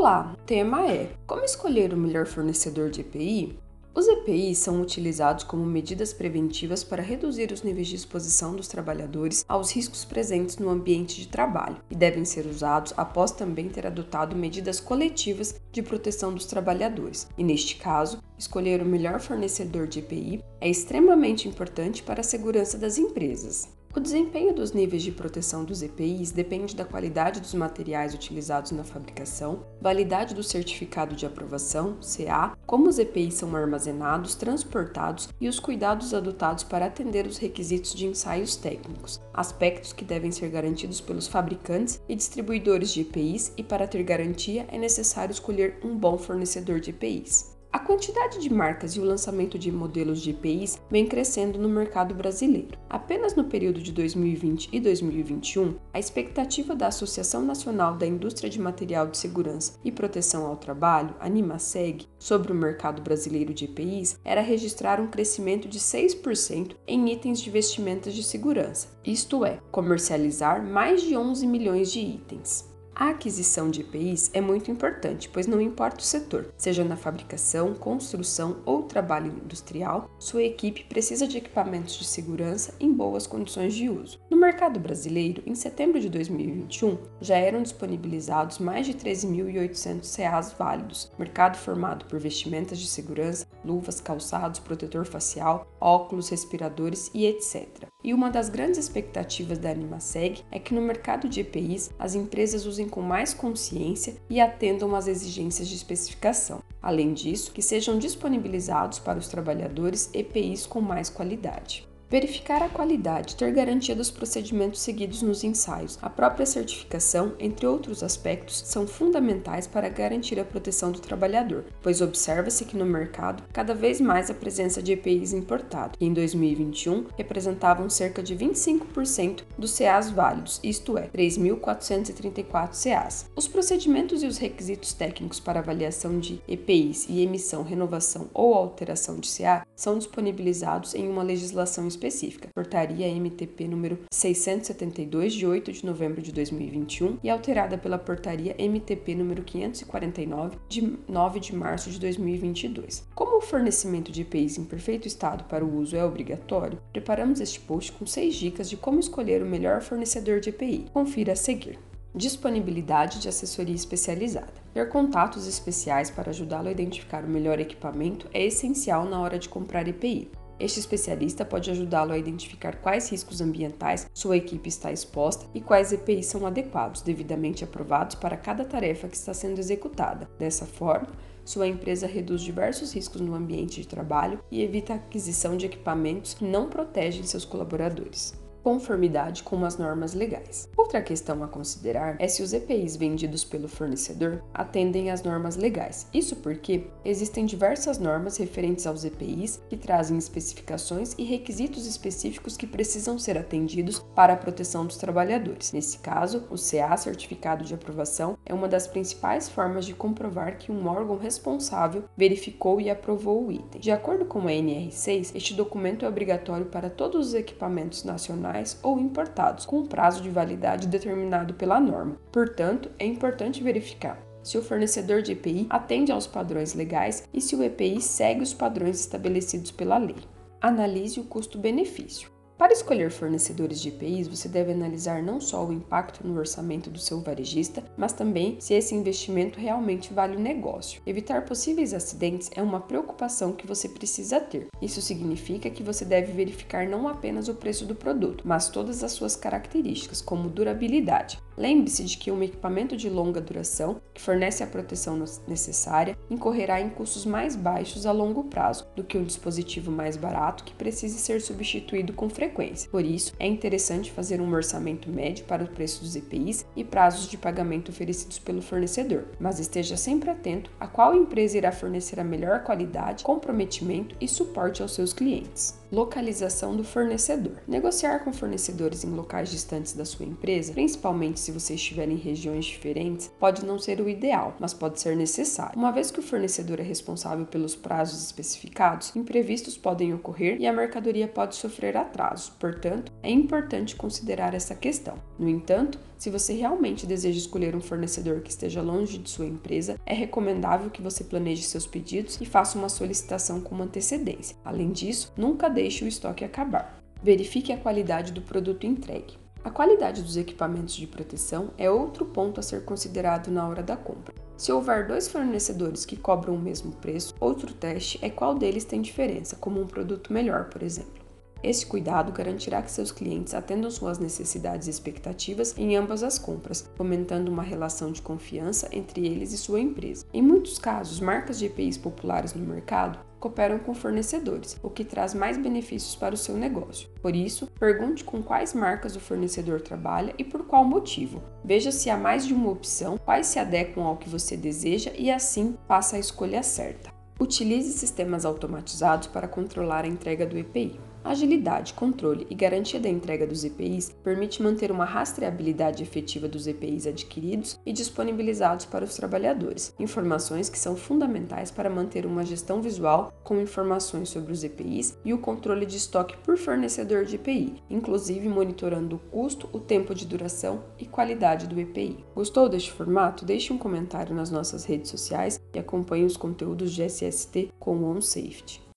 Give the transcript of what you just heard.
Olá, o tema é Como escolher o melhor fornecedor de EPI? Os EPIs são utilizados como medidas preventivas para reduzir os níveis de exposição dos trabalhadores aos riscos presentes no ambiente de trabalho e devem ser usados após também ter adotado medidas coletivas de proteção dos trabalhadores. E neste caso, escolher o melhor fornecedor de EPI é extremamente importante para a segurança das empresas. O desempenho dos níveis de proteção dos EPIs depende da qualidade dos materiais utilizados na fabricação, validade do certificado de aprovação, CA, como os EPIs são armazenados, transportados e os cuidados adotados para atender os requisitos de ensaios técnicos, aspectos que devem ser garantidos pelos fabricantes e distribuidores de EPIs e para ter garantia é necessário escolher um bom fornecedor de EPIs. A quantidade de marcas e o lançamento de modelos de EPIs vem crescendo no mercado brasileiro. Apenas no período de 2020 e 2021, a expectativa da Associação Nacional da Indústria de Material de Segurança e Proteção ao Trabalho, ANIMASEG, sobre o mercado brasileiro de EPIs era registrar um crescimento de 6% em itens de vestimentas de segurança, isto é, comercializar mais de 11 milhões de itens. A aquisição de EPIs é muito importante, pois não importa o setor, seja na fabricação, construção ou trabalho industrial, sua equipe precisa de equipamentos de segurança em boas condições de uso. No mercado brasileiro, em setembro de 2021, já eram disponibilizados mais de 13.800 CAs válidos, mercado formado por vestimentas de segurança, luvas, calçados, protetor facial, óculos, respiradores e etc. E uma das grandes expectativas da Animaseg é que no mercado de EPIs as empresas usem com mais consciência e atendam às exigências de especificação. Além disso, que sejam disponibilizados para os trabalhadores EPIs com mais qualidade. Verificar a qualidade, ter garantia dos procedimentos seguidos nos ensaios, a própria certificação, entre outros aspectos, são fundamentais para garantir a proteção do trabalhador, pois observa-se que no mercado cada vez mais a presença de EPIs importados, que em 2021 representavam cerca de 25% dos CAs válidos, isto é, 3.434 CAs. Os procedimentos e os requisitos técnicos para avaliação de EPIs e emissão, renovação ou alteração de CA são disponibilizados em uma legislação específica, Portaria MTP número 672 de 8 de novembro de 2021 e alterada pela Portaria MTP número 549 de 9 de março de 2022. Como o fornecimento de EPIs em perfeito estado para o uso é obrigatório, preparamos este post com 6 dicas de como escolher o melhor fornecedor de EPI. Confira a seguir. Disponibilidade de assessoria especializada. Ter contatos especiais para ajudá-lo a identificar o melhor equipamento é essencial na hora de comprar EPI. Este especialista pode ajudá-lo a identificar quais riscos ambientais sua equipe está exposta e quais EPIs são adequados, devidamente aprovados para cada tarefa que está sendo executada. Dessa forma, sua empresa reduz diversos riscos no ambiente de trabalho e evita a aquisição de equipamentos que não protegem seus colaboradores conformidade com as normas legais. Outra questão a considerar é se os EPIs vendidos pelo fornecedor atendem às normas legais. Isso porque existem diversas normas referentes aos EPIs que trazem especificações e requisitos específicos que precisam ser atendidos para a proteção dos trabalhadores. Nesse caso, o CA, certificado de aprovação, é uma das principais formas de comprovar que um órgão responsável verificou e aprovou o item. De acordo com a NR6, este documento é obrigatório para todos os equipamentos nacionais ou importados, com um prazo de validade determinado pela norma. Portanto, é importante verificar se o fornecedor de EPI atende aos padrões legais e se o EPI segue os padrões estabelecidos pela lei. Analise o custo-benefício. Para escolher fornecedores de EPIs, você deve analisar não só o impacto no orçamento do seu varejista, mas também se esse investimento realmente vale o negócio. Evitar possíveis acidentes é uma preocupação que você precisa ter. Isso significa que você deve verificar não apenas o preço do produto, mas todas as suas características, como durabilidade. Lembre-se de que um equipamento de longa duração, que fornece a proteção necessária, incorrerá em custos mais baixos a longo prazo do que um dispositivo mais barato que precise ser substituído com frequência. Por isso, é interessante fazer um orçamento médio para o preço dos EPIs e prazos de pagamento oferecidos pelo fornecedor, mas esteja sempre atento a qual empresa irá fornecer a melhor qualidade, comprometimento e suporte aos seus clientes. Localização do fornecedor. Negociar com fornecedores em locais distantes da sua empresa, principalmente se você estiver em regiões diferentes, pode não ser o ideal, mas pode ser necessário. Uma vez que o fornecedor é responsável pelos prazos especificados, imprevistos podem ocorrer e a mercadoria pode sofrer atrasos. Portanto, é importante considerar essa questão. No entanto, se você realmente deseja escolher um fornecedor que esteja longe de sua empresa, é recomendável que você planeje seus pedidos e faça uma solicitação com antecedência. Além disso, nunca deixe o estoque acabar. Verifique a qualidade do produto entregue. A qualidade dos equipamentos de proteção é outro ponto a ser considerado na hora da compra. Se houver dois fornecedores que cobram o mesmo preço, outro teste é qual deles tem diferença, como um produto melhor, por exemplo. Esse cuidado garantirá que seus clientes atendam suas necessidades e expectativas em ambas as compras, fomentando uma relação de confiança entre eles e sua empresa. Em muitos casos, marcas de EPIs populares no mercado cooperam com fornecedores, o que traz mais benefícios para o seu negócio. Por isso, pergunte com quais marcas o fornecedor trabalha e por qual motivo. Veja se há mais de uma opção, quais se adequam ao que você deseja e assim faça a escolha certa. Utilize sistemas automatizados para controlar a entrega do EPI. Agilidade, controle e garantia da entrega dos EPIs permite manter uma rastreabilidade efetiva dos EPIs adquiridos e disponibilizados para os trabalhadores, informações que são fundamentais para manter uma gestão visual com informações sobre os EPIs e o controle de estoque por fornecedor de EPI, inclusive monitorando o custo, o tempo de duração e qualidade do EPI. Gostou deste formato? Deixe um comentário nas nossas redes sociais e acompanhe os conteúdos de SST com o OnSafety.